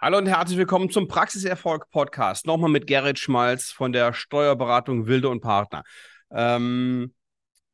Hallo und herzlich willkommen zum Praxiserfolg Podcast. Nochmal mit Gerrit Schmalz von der Steuerberatung Wilde und Partner. Ähm,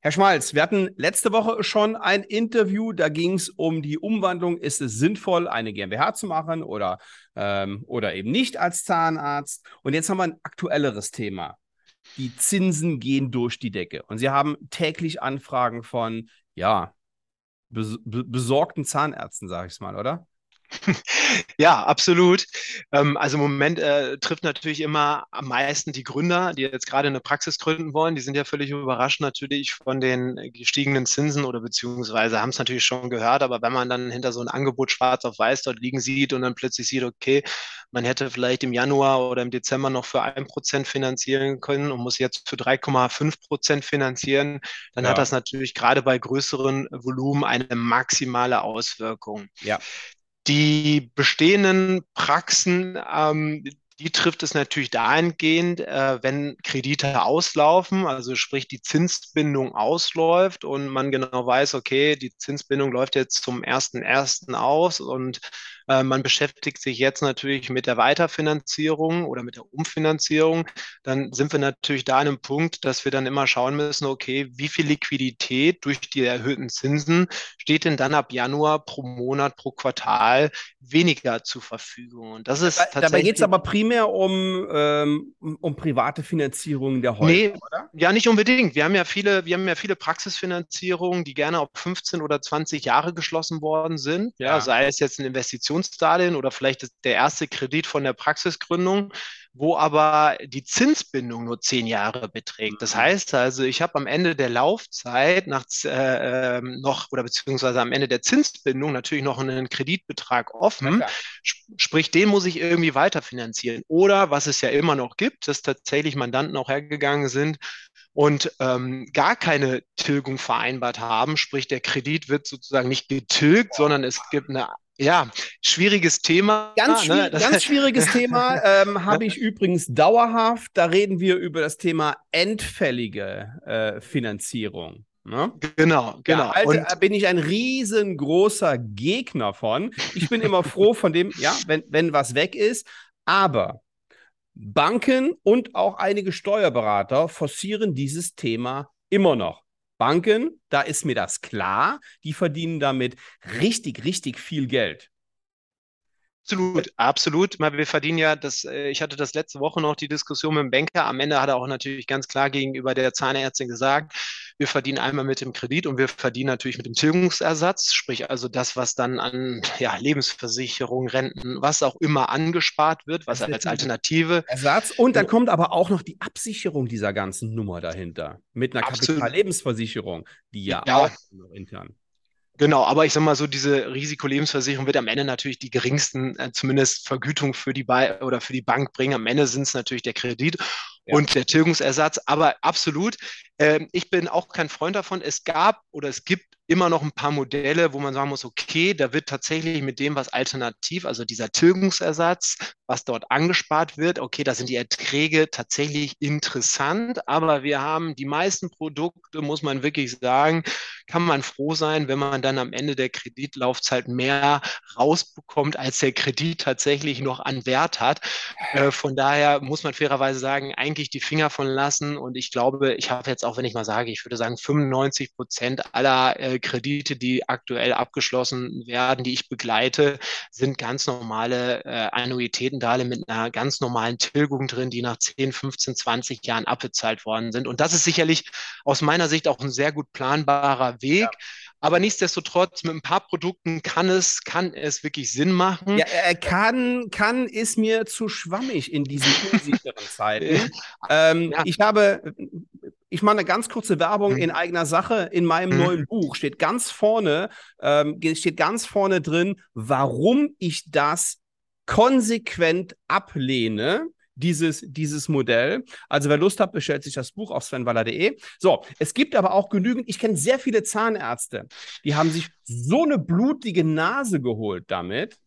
Herr Schmalz, wir hatten letzte Woche schon ein Interview, da ging es um die Umwandlung. Ist es sinnvoll, eine GmbH zu machen oder, ähm, oder eben nicht als Zahnarzt? Und jetzt haben wir ein aktuelleres Thema. Die Zinsen gehen durch die Decke. Und Sie haben täglich Anfragen von, ja, bes besorgten Zahnärzten, sage ich es mal, oder? Ja, absolut. Ähm, also im Moment äh, trifft natürlich immer am meisten die Gründer, die jetzt gerade eine Praxis gründen wollen. Die sind ja völlig überrascht natürlich von den gestiegenen Zinsen oder beziehungsweise haben es natürlich schon gehört, aber wenn man dann hinter so ein Angebot schwarz auf weiß dort liegen sieht und dann plötzlich sieht, okay, man hätte vielleicht im Januar oder im Dezember noch für ein Prozent finanzieren können und muss jetzt für 3,5 Prozent finanzieren, dann ja. hat das natürlich gerade bei größeren Volumen eine maximale Auswirkung. Ja. Die bestehenden Praxen, ähm, die trifft es natürlich dahingehend, äh, wenn Kredite auslaufen, also sprich die Zinsbindung ausläuft und man genau weiß, okay, die Zinsbindung läuft jetzt zum 1.1. aus und äh, man beschäftigt sich jetzt natürlich mit der Weiterfinanzierung oder mit der Umfinanzierung. Dann sind wir natürlich da an einem Punkt, dass wir dann immer schauen müssen, okay, wie viel Liquidität durch die erhöhten Zinsen steht denn dann ab Januar pro Monat, pro Quartal weniger zur Verfügung? Und das ist tatsächlich. Dabei geht es aber primär um, ähm, um private Finanzierung der Häuser, nee, oder? Ja, nicht unbedingt. Wir haben ja viele, wir haben ja viele Praxisfinanzierungen, die gerne auf 15 oder 20 Jahre geschlossen worden sind. Ja, ja sei es jetzt ein Investition Investitionsdarlehen oder vielleicht der erste Kredit von der Praxisgründung, wo aber die Zinsbindung nur zehn Jahre beträgt. Das mhm. heißt also, ich habe am Ende der Laufzeit nach, äh, ähm, noch oder beziehungsweise am Ende der Zinsbindung natürlich noch einen Kreditbetrag offen. Ja, sprich, den muss ich irgendwie weiterfinanzieren. Oder was es ja immer noch gibt, dass tatsächlich Mandanten auch hergegangen sind und ähm, gar keine Tilgung vereinbart haben, sprich der Kredit wird sozusagen nicht getilgt, sondern es gibt eine ja, schwieriges Thema. Ganz, schwierig, ne? ganz schwieriges Thema ähm, habe ich übrigens dauerhaft. Da reden wir über das Thema endfällige äh, Finanzierung. Ne? Genau, genau. Ja, also und bin ich ein riesengroßer Gegner von. Ich bin immer froh von dem, ja, wenn, wenn was weg ist. Aber Banken und auch einige Steuerberater forcieren dieses Thema immer noch. Banken, da ist mir das klar, die verdienen damit richtig, richtig viel Geld. Absolut, absolut. Wir verdienen ja, das, äh, ich hatte das letzte Woche noch die Diskussion mit dem Banker. Am Ende hat er auch natürlich ganz klar gegenüber der Zahnärztin gesagt, wir verdienen einmal mit dem Kredit und wir verdienen natürlich mit dem Tilgungsersatz, sprich also das, was dann an ja, Lebensversicherung, Renten, was auch immer angespart wird, was als Alternative. Ersatz. Und dann kommt aber auch noch die Absicherung dieser ganzen Nummer dahinter mit einer Kapitallebensversicherung, die ja, ja auch noch intern. Genau, aber ich sag mal so, diese Risikolebensversicherung wird am Ende natürlich die geringsten, äh, zumindest Vergütung für die ba oder für die Bank bringen. Am Ende sind es natürlich der Kredit ja. und der Tilgungsersatz. Aber absolut, äh, ich bin auch kein Freund davon. Es gab oder es gibt immer noch ein paar Modelle, wo man sagen muss, okay, da wird tatsächlich mit dem, was alternativ, also dieser Tilgungsersatz, was dort angespart wird, okay, da sind die Erträge tatsächlich interessant, aber wir haben die meisten Produkte, muss man wirklich sagen, kann man froh sein, wenn man dann am Ende der Kreditlaufzeit mehr rausbekommt, als der Kredit tatsächlich noch an Wert hat. Äh, von daher muss man fairerweise sagen, eigentlich die Finger von lassen und ich glaube, ich habe jetzt auch, wenn ich mal sage, ich würde sagen, 95 Prozent aller äh, Kredite, die aktuell abgeschlossen werden, die ich begleite, sind ganz normale äh, Annuitätendarlehen mit einer ganz normalen Tilgung drin, die nach 10, 15, 20 Jahren abbezahlt worden sind. Und das ist sicherlich aus meiner Sicht auch ein sehr gut planbarer Weg. Ja. Aber nichtsdestotrotz, mit ein paar Produkten kann es, kann es wirklich Sinn machen. Ja, er kann, kann ist mir zu schwammig in diesen unsicheren Zeiten. ähm, ja. Ich habe ich mache eine ganz kurze Werbung mhm. in eigener Sache. In meinem mhm. neuen Buch steht ganz vorne, ähm, steht ganz vorne drin, warum ich das konsequent ablehne. Dieses, dieses Modell. Also, wer Lust hat, bestellt sich das Buch auf svenwaller.de. So, es gibt aber auch genügend, ich kenne sehr viele Zahnärzte, die haben sich so eine blutige Nase geholt damit.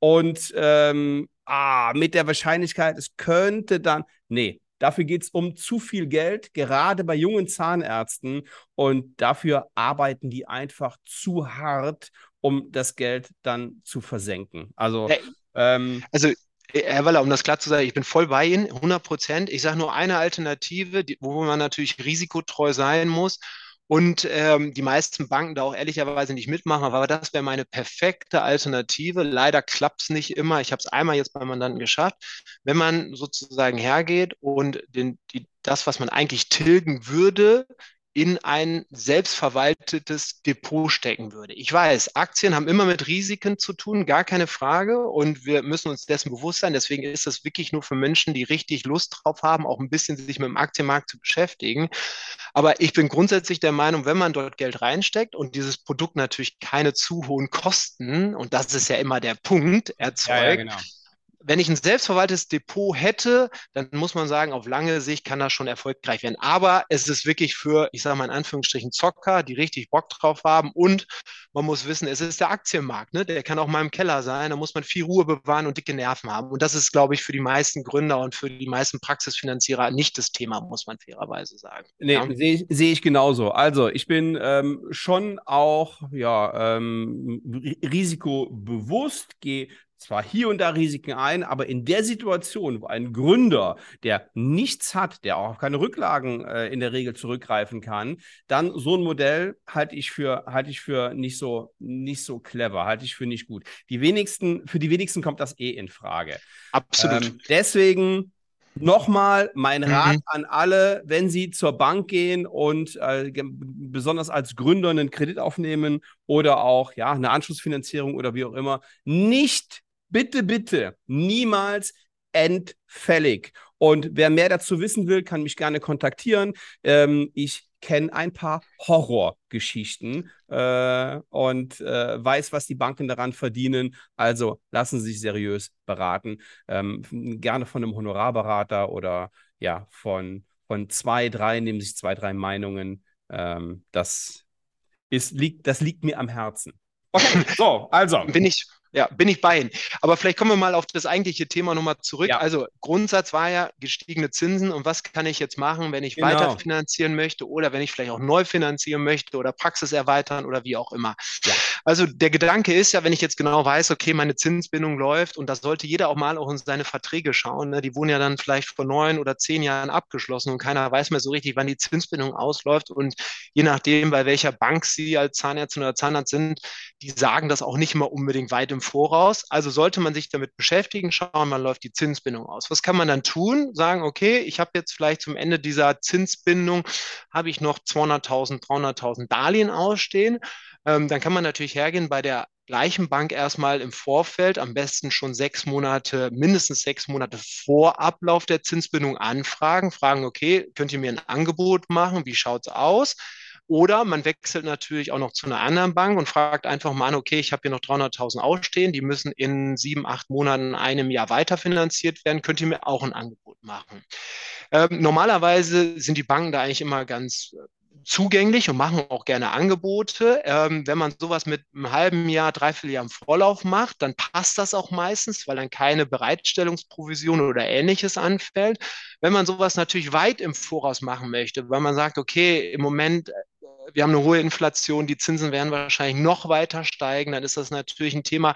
Und ähm, ah, mit der Wahrscheinlichkeit, es könnte dann. Nee, Dafür geht es um zu viel Geld, gerade bei jungen Zahnärzten. Und dafür arbeiten die einfach zu hart, um das Geld dann zu versenken. Also. Ähm, also Herr Waller, um das klar zu sagen, ich bin voll bei Ihnen, 100 Prozent. Ich sage nur eine Alternative, die, wo man natürlich risikotreu sein muss und ähm, die meisten Banken da auch ehrlicherweise nicht mitmachen, aber das wäre meine perfekte Alternative. Leider klappt es nicht immer. Ich habe es einmal jetzt beim Mandanten geschafft. Wenn man sozusagen hergeht und den, die, das, was man eigentlich tilgen würde, in ein selbstverwaltetes Depot stecken würde. Ich weiß, Aktien haben immer mit Risiken zu tun, gar keine Frage. Und wir müssen uns dessen bewusst sein. Deswegen ist das wirklich nur für Menschen, die richtig Lust drauf haben, auch ein bisschen sich mit dem Aktienmarkt zu beschäftigen. Aber ich bin grundsätzlich der Meinung, wenn man dort Geld reinsteckt und dieses Produkt natürlich keine zu hohen Kosten, und das ist ja immer der Punkt, erzeugt, ja, ja, genau wenn ich ein selbstverwaltetes Depot hätte, dann muss man sagen, auf lange Sicht kann das schon erfolgreich werden. Aber es ist wirklich für, ich sage mal in Anführungsstrichen, Zocker, die richtig Bock drauf haben. Und man muss wissen, es ist der Aktienmarkt. Ne? Der kann auch mal im Keller sein. Da muss man viel Ruhe bewahren und dicke Nerven haben. Und das ist, glaube ich, für die meisten Gründer und für die meisten Praxisfinanzierer nicht das Thema, muss man fairerweise sagen. Nee, ja? sehe ich, seh ich genauso. Also ich bin ähm, schon auch ja, ähm, risikobewusst, gehe zwar hier und da Risiken ein, aber in der Situation, wo ein Gründer, der nichts hat, der auch keine Rücklagen äh, in der Regel zurückgreifen kann, dann so ein Modell halte ich für halte ich für nicht so nicht so clever, halte ich für nicht gut. Die wenigsten für die wenigsten kommt das eh in Frage. Absolut. Ähm, deswegen Nochmal mein Rat mhm. an alle, wenn Sie zur Bank gehen und äh, besonders als Gründer einen Kredit aufnehmen oder auch ja eine Anschlussfinanzierung oder wie auch immer, nicht bitte, bitte niemals entfällig. Und wer mehr dazu wissen will, kann mich gerne kontaktieren. Ähm, ich kenne ein paar Horrorgeschichten äh, und äh, weiß, was die Banken daran verdienen. Also lassen Sie sich seriös beraten. Ähm, gerne von einem Honorarberater oder ja, von, von zwei, drei, nehmen sich zwei, drei Meinungen. Ähm, das, ist, liegt, das liegt mir am Herzen. Okay, so, also. Bin ich, ja, bin ich bei Ihnen. Aber vielleicht kommen wir mal auf das eigentliche Thema nochmal zurück. Ja. Also Grundsatz war ja gestiegene Zinsen und was kann ich jetzt machen, wenn ich genau. weiter finanzieren möchte oder wenn ich vielleicht auch neu finanzieren möchte oder Praxis erweitern oder wie auch immer. Ja. Also der Gedanke ist ja, wenn ich jetzt genau weiß, okay, meine Zinsbindung läuft und das sollte jeder auch mal auch in seine Verträge schauen. Ne? Die wurden ja dann vielleicht vor neun oder zehn Jahren abgeschlossen und keiner weiß mehr so richtig, wann die Zinsbindung ausläuft und je nachdem, bei welcher Bank Sie als Zahnärztin oder Zahnarzt sind, die sagen das auch nicht immer unbedingt weit im Voraus. Also sollte man sich damit beschäftigen, schauen, wann läuft die Zinsbindung aus. Was kann man dann tun? Sagen, okay, ich habe jetzt vielleicht zum Ende dieser Zinsbindung, habe ich noch 200.000, 300.000 Darlehen ausstehen. Ähm, dann kann man natürlich hergehen bei der gleichen Bank erstmal im Vorfeld, am besten schon sechs Monate, mindestens sechs Monate vor Ablauf der Zinsbindung anfragen, fragen, okay, könnt ihr mir ein Angebot machen? Wie schaut es aus? Oder man wechselt natürlich auch noch zu einer anderen Bank und fragt einfach mal an, okay, ich habe hier noch 300.000 ausstehen, die müssen in sieben, acht Monaten, einem Jahr weiterfinanziert werden, könnt ihr mir auch ein Angebot machen. Ähm, normalerweise sind die Banken da eigentlich immer ganz äh, zugänglich und machen auch gerne Angebote. Ähm, wenn man sowas mit einem halben Jahr, dreiviertel Jahr im Vorlauf macht, dann passt das auch meistens, weil dann keine Bereitstellungsprovision oder ähnliches anfällt. Wenn man sowas natürlich weit im Voraus machen möchte, weil man sagt, okay, im Moment wir haben eine hohe Inflation, die Zinsen werden wahrscheinlich noch weiter steigen, dann ist das natürlich ein Thema.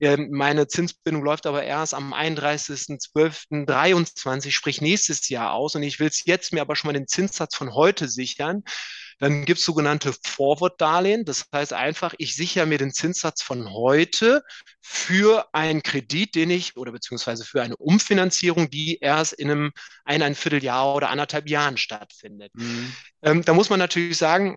Ähm, meine Zinsbindung läuft aber erst am 31.12.23, sprich nächstes Jahr aus und ich will es jetzt mir aber schon mal den Zinssatz von heute sichern. Dann gibt es sogenannte Forward-Darlehen. Das heißt einfach, ich sichere mir den Zinssatz von heute für einen Kredit, den ich oder beziehungsweise für eine Umfinanzierung, die erst in einem ein, ein Vierteljahr oder anderthalb Jahren stattfindet. Mhm. Ähm, da muss man natürlich sagen,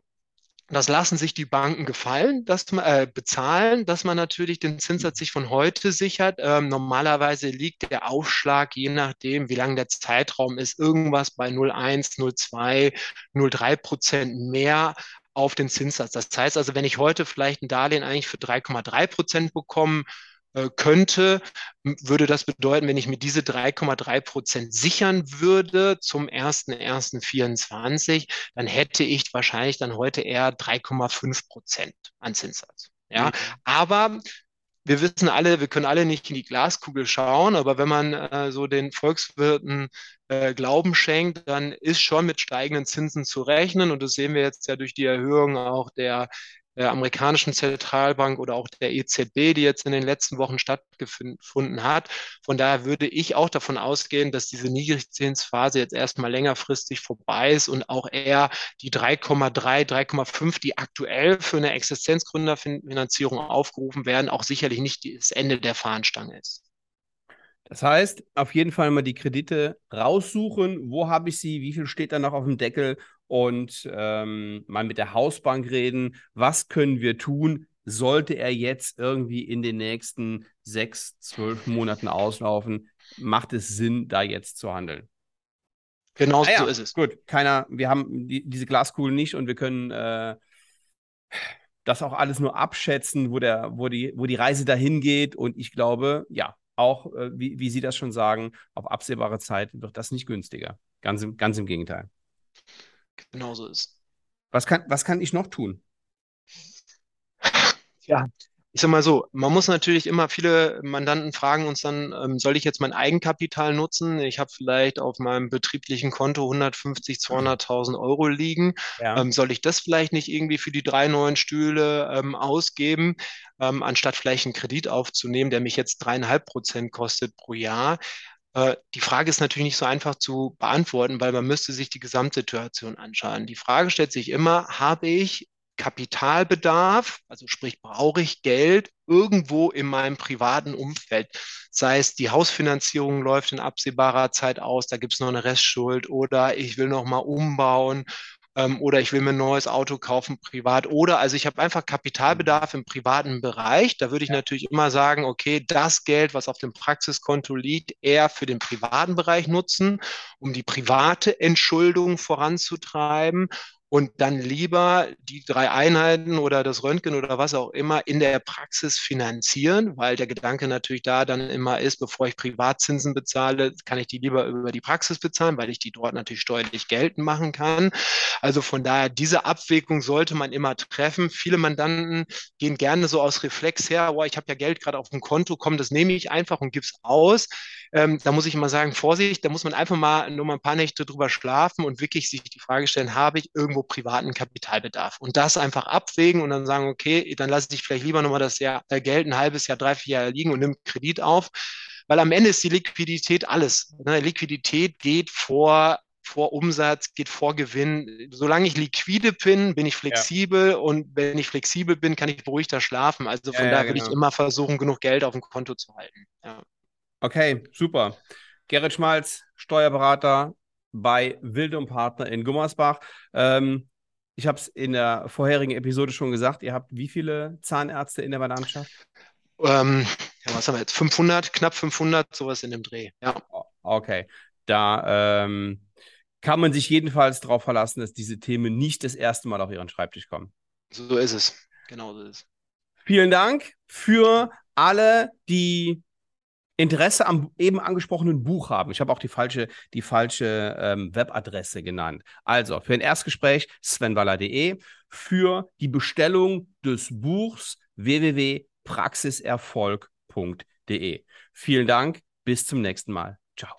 das lassen sich die Banken gefallen, dass man, äh, bezahlen, dass man natürlich den Zinssatz sich von heute sichert. Ähm, normalerweise liegt der Aufschlag, je nachdem, wie lang der Zeitraum ist, irgendwas bei 0,1, 0,2, 0,3 Prozent mehr auf den Zinssatz. Das heißt also, wenn ich heute vielleicht ein Darlehen eigentlich für 3,3 Prozent bekomme, könnte, würde das bedeuten, wenn ich mir diese 3,3 Prozent sichern würde zum 1.1.24, dann hätte ich wahrscheinlich dann heute eher 3,5 Prozent an Zinssatz. Ja, mhm. aber wir wissen alle, wir können alle nicht in die Glaskugel schauen, aber wenn man äh, so den Volkswirten äh, Glauben schenkt, dann ist schon mit steigenden Zinsen zu rechnen. Und das sehen wir jetzt ja durch die Erhöhung auch der der amerikanischen Zentralbank oder auch der EZB, die jetzt in den letzten Wochen stattgefunden hat. Von daher würde ich auch davon ausgehen, dass diese Niedrigzinsphase jetzt erstmal längerfristig vorbei ist und auch eher die 3,3, 3,5, die aktuell für eine Existenzgründerfinanzierung aufgerufen werden, auch sicherlich nicht das Ende der Fahnenstange ist. Das heißt, auf jeden Fall mal die Kredite raussuchen. Wo habe ich sie? Wie viel steht da noch auf dem Deckel? Und ähm, mal mit der Hausbank reden. Was können wir tun? Sollte er jetzt irgendwie in den nächsten sechs, zwölf Monaten auslaufen? Macht es Sinn, da jetzt zu handeln? Genau ah, ja. so ist es. Gut, keiner, wir haben die, diese Glaskugel nicht und wir können äh, das auch alles nur abschätzen, wo, der, wo, die, wo die Reise dahin geht. Und ich glaube, ja, auch, äh, wie, wie Sie das schon sagen, auf absehbare Zeit wird das nicht günstiger. Ganz im, ganz im Gegenteil. Genau so ist. Was kann, was kann ich noch tun? Ja, ich sag mal so, man muss natürlich immer, viele Mandanten fragen uns dann, ähm, soll ich jetzt mein Eigenkapital nutzen? Ich habe vielleicht auf meinem betrieblichen Konto 150, 200.000 Euro liegen. Ja. Ähm, soll ich das vielleicht nicht irgendwie für die drei neuen Stühle ähm, ausgeben, ähm, anstatt vielleicht einen Kredit aufzunehmen, der mich jetzt dreieinhalb Prozent kostet pro Jahr? Äh, die Frage ist natürlich nicht so einfach zu beantworten, weil man müsste sich die Gesamtsituation anschauen. Die Frage stellt sich immer, habe ich Kapitalbedarf, also sprich brauche ich Geld irgendwo in meinem privaten Umfeld. Sei es die Hausfinanzierung läuft in absehbarer Zeit aus, da gibt es noch eine Restschuld oder ich will noch mal umbauen ähm, oder ich will mir ein neues Auto kaufen privat oder also ich habe einfach Kapitalbedarf im privaten Bereich. Da würde ich natürlich immer sagen, okay, das Geld, was auf dem Praxiskonto liegt, eher für den privaten Bereich nutzen, um die private Entschuldung voranzutreiben und dann lieber die drei Einheiten oder das Röntgen oder was auch immer in der Praxis finanzieren, weil der Gedanke natürlich da dann immer ist, bevor ich Privatzinsen bezahle, kann ich die lieber über die Praxis bezahlen, weil ich die dort natürlich steuerlich geltend machen kann. Also von daher, diese Abwägung sollte man immer treffen. Viele Mandanten gehen gerne so aus Reflex her, oh, ich habe ja Geld gerade auf dem Konto, komm, das nehme ich einfach und gebe es aus. Ähm, da muss ich immer sagen, Vorsicht, da muss man einfach mal nur mal ein paar Nächte drüber schlafen und wirklich sich die Frage stellen, habe ich irgendwo privaten Kapitalbedarf? Und das einfach abwägen und dann sagen, okay, dann lasse ich vielleicht lieber nochmal das Jahr, äh, Geld ein halbes Jahr, drei, vier Jahre liegen und nimm Kredit auf. Weil am Ende ist die Liquidität alles. Ne? Liquidität geht vor vor Umsatz, geht vor Gewinn. Solange ich liquide bin, bin ich flexibel ja. und wenn ich flexibel bin, kann ich beruhigter schlafen. Also von ja, daher ja, genau. würde ich genau. immer versuchen, genug Geld auf dem Konto zu halten. Okay, super. Gerrit Schmalz, Steuerberater bei Wildum Partner in Gummersbach. Ähm, ich habe es in der vorherigen Episode schon gesagt, ihr habt wie viele Zahnärzte in der Mandantschaft? Ähm, ja, was haben wir jetzt? 500, knapp 500, sowas in dem Dreh, ja. Okay, da ähm, kann man sich jedenfalls darauf verlassen, dass diese Themen nicht das erste Mal auf Ihren Schreibtisch kommen. So ist es, genau so ist es. Vielen Dank für alle, die Interesse am eben angesprochenen Buch haben. Ich habe auch die falsche, die falsche ähm, Webadresse genannt. Also für ein Erstgespräch svenwaller.de, für die Bestellung des Buchs www.praxiserfolg.de. Vielen Dank, bis zum nächsten Mal. Ciao.